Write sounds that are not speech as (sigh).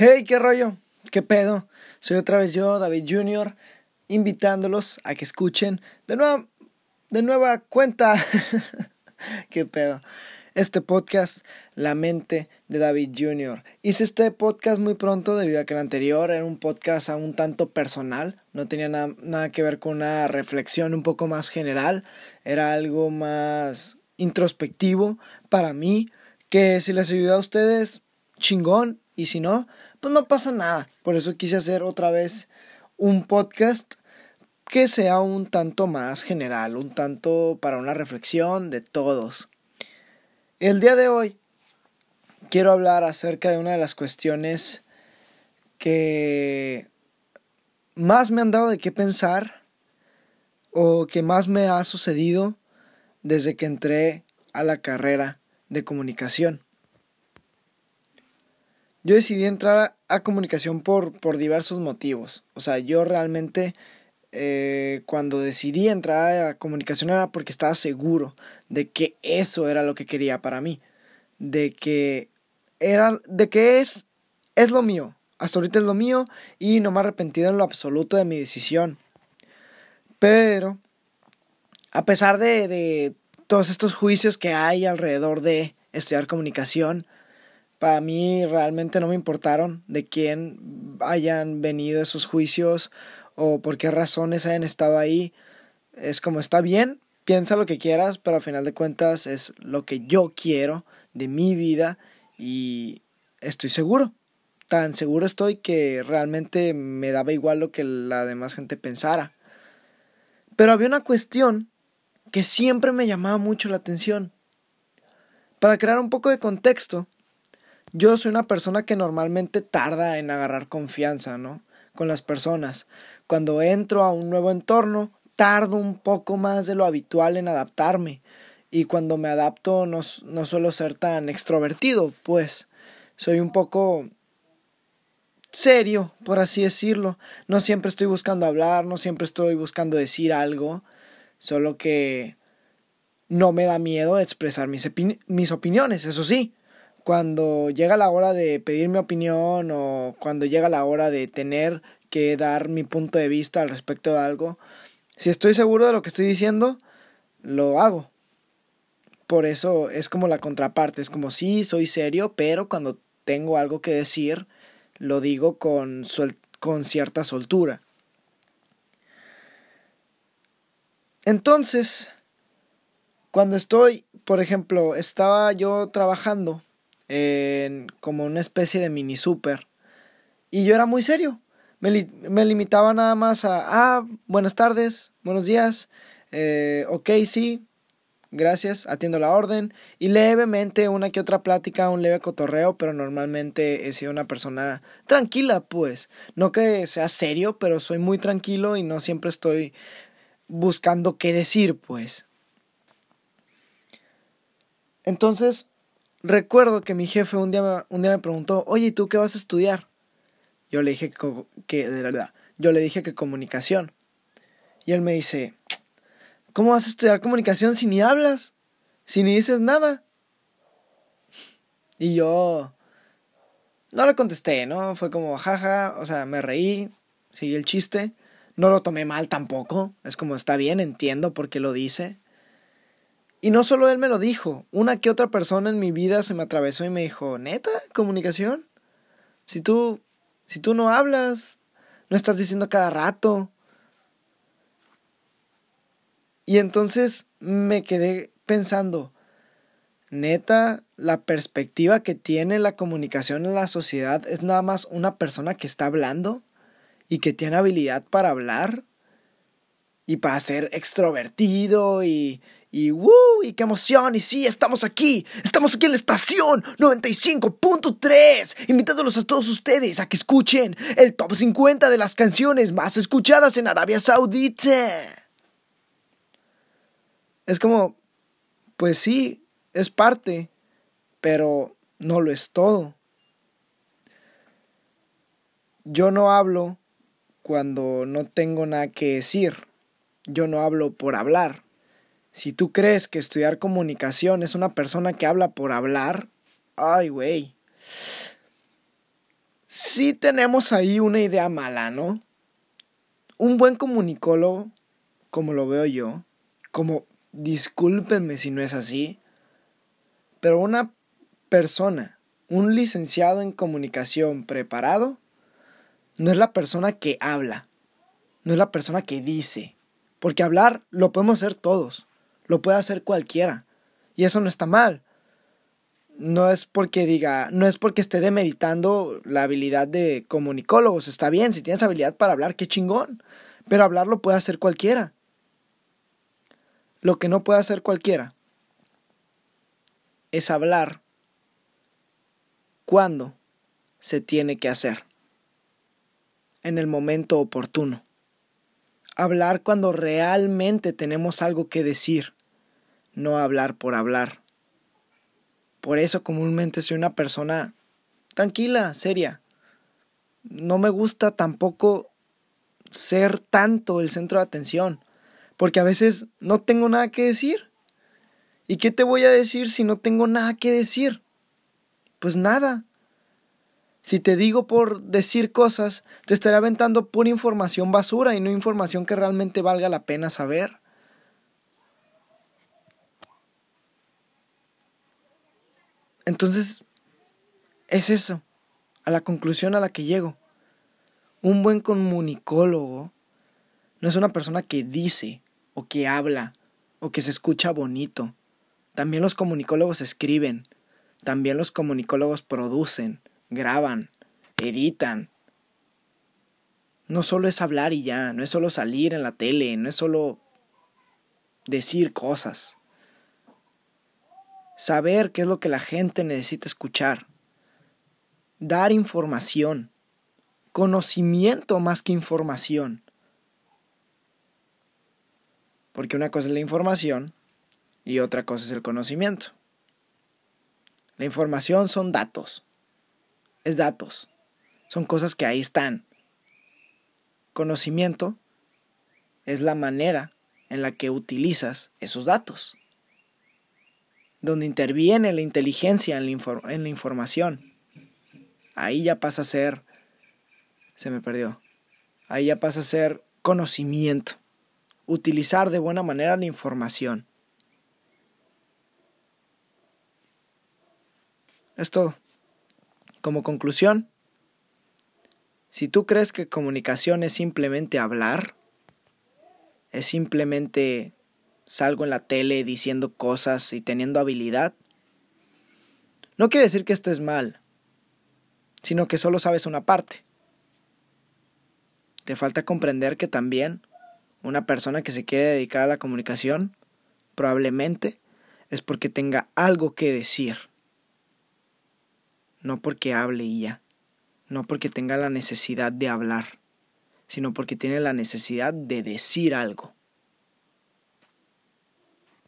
Hey, qué rollo, qué pedo. Soy otra vez yo, David Jr., invitándolos a que escuchen de nueva, de nueva cuenta. (laughs) qué pedo. Este podcast, La mente de David Jr. Hice este podcast muy pronto debido a que el anterior era un podcast a un tanto personal, no tenía nada que ver con una reflexión un poco más general, era algo más introspectivo para mí, que si les ayuda a ustedes, chingón, y si no, pues no pasa nada. Por eso quise hacer otra vez un podcast que sea un tanto más general, un tanto para una reflexión de todos. El día de hoy quiero hablar acerca de una de las cuestiones que más me han dado de qué pensar o que más me ha sucedido desde que entré a la carrera de comunicación. Yo decidí entrar a, comunicación por, por diversos motivos. O sea, yo realmente eh, cuando decidí entrar a comunicación era porque estaba seguro de que eso era lo que quería para mí. De que era, de que es, es lo mío. Hasta ahorita es lo mío y no me he arrepentido en lo absoluto de mi decisión. Pero, a pesar de, de todos estos juicios que hay alrededor de estudiar comunicación, para mí realmente no me importaron de quién hayan venido esos juicios o por qué razones hayan estado ahí. Es como está bien, piensa lo que quieras, pero al final de cuentas es lo que yo quiero de mi vida y estoy seguro. Tan seguro estoy que realmente me daba igual lo que la demás gente pensara. Pero había una cuestión que siempre me llamaba mucho la atención. Para crear un poco de contexto, yo soy una persona que normalmente tarda en agarrar confianza, ¿no? Con las personas. Cuando entro a un nuevo entorno, tardo un poco más de lo habitual en adaptarme. Y cuando me adapto no, no suelo ser tan extrovertido, pues soy un poco serio, por así decirlo. No siempre estoy buscando hablar, no siempre estoy buscando decir algo, solo que no me da miedo expresar mis, mis opiniones, eso sí cuando llega la hora de pedir mi opinión o cuando llega la hora de tener que dar mi punto de vista al respecto de algo, si estoy seguro de lo que estoy diciendo, lo hago. Por eso es como la contraparte, es como sí, soy serio, pero cuando tengo algo que decir, lo digo con, con cierta soltura. Entonces, cuando estoy, por ejemplo, estaba yo trabajando como una especie de mini super. Y yo era muy serio. Me, me limitaba nada más a, ah, buenas tardes, buenos días, eh, ok, sí, gracias, atiendo la orden. Y levemente una que otra plática, un leve cotorreo, pero normalmente he sido una persona tranquila, pues. No que sea serio, pero soy muy tranquilo y no siempre estoy buscando qué decir, pues. Entonces, recuerdo que mi jefe un día, un día me preguntó, oye, ¿y tú qué vas a estudiar? Yo le dije que, que, de verdad, yo le dije que comunicación. Y él me dice, ¿cómo vas a estudiar comunicación si ni hablas? Si ni dices nada. Y yo no le contesté, ¿no? Fue como, jaja, o sea, me reí, seguí el chiste. No lo tomé mal tampoco. Es como, está bien, entiendo por qué lo dice. Y no solo él me lo dijo, una que otra persona en mi vida se me atravesó y me dijo, neta, comunicación. Si tú, si tú no hablas, no estás diciendo cada rato. Y entonces me quedé pensando, neta, la perspectiva que tiene la comunicación en la sociedad es nada más una persona que está hablando y que tiene habilidad para hablar y para ser extrovertido y, y ¡woo! ¡Y qué emoción! Y sí, estamos aquí. Estamos aquí en la estación 95.3. Invitándolos a todos ustedes a que escuchen el top 50 de las canciones más escuchadas en Arabia Saudita. Es como, pues sí, es parte, pero no lo es todo. Yo no hablo cuando no tengo nada que decir. Yo no hablo por hablar. Si tú crees que estudiar comunicación es una persona que habla por hablar, ay, güey. sí tenemos ahí una idea mala, ¿no? Un buen comunicólogo, como lo veo yo, como discúlpenme si no es así, pero una persona, un licenciado en comunicación preparado, no es la persona que habla, no es la persona que dice, porque hablar lo podemos hacer todos, lo puede hacer cualquiera, y eso no está mal. No es porque diga, no es porque esté demeritando la habilidad de comunicólogos, está bien, si tienes habilidad para hablar, qué chingón, pero hablar lo puede hacer cualquiera. Lo que no puede hacer cualquiera es hablar cuando se tiene que hacer, en el momento oportuno. Hablar cuando realmente tenemos algo que decir, no hablar por hablar. Por eso comúnmente soy una persona tranquila, seria. No me gusta tampoco ser tanto el centro de atención porque a veces no tengo nada que decir. ¿Y qué te voy a decir si no tengo nada que decir? Pues nada. Si te digo por decir cosas, te estaré aventando pura información basura y no información que realmente valga la pena saber. Entonces, es eso, a la conclusión a la que llego. Un buen comunicólogo no es una persona que dice, o que habla, o que se escucha bonito. También los comunicólogos escriben, también los comunicólogos producen, graban, editan. No solo es hablar y ya, no es solo salir en la tele, no es solo decir cosas. Saber qué es lo que la gente necesita escuchar. Dar información. Conocimiento más que información. Porque una cosa es la información y otra cosa es el conocimiento. La información son datos. Es datos. Son cosas que ahí están. Conocimiento es la manera en la que utilizas esos datos. Donde interviene la inteligencia en la, en la información. Ahí ya pasa a ser... Se me perdió. Ahí ya pasa a ser conocimiento utilizar de buena manera la información. Es todo. Como conclusión, si tú crees que comunicación es simplemente hablar, es simplemente salgo en la tele diciendo cosas y teniendo habilidad, no quiere decir que estés mal, sino que solo sabes una parte. Te falta comprender que también una persona que se quiere dedicar a la comunicación, probablemente es porque tenga algo que decir. No porque hable y ya. No porque tenga la necesidad de hablar, sino porque tiene la necesidad de decir algo.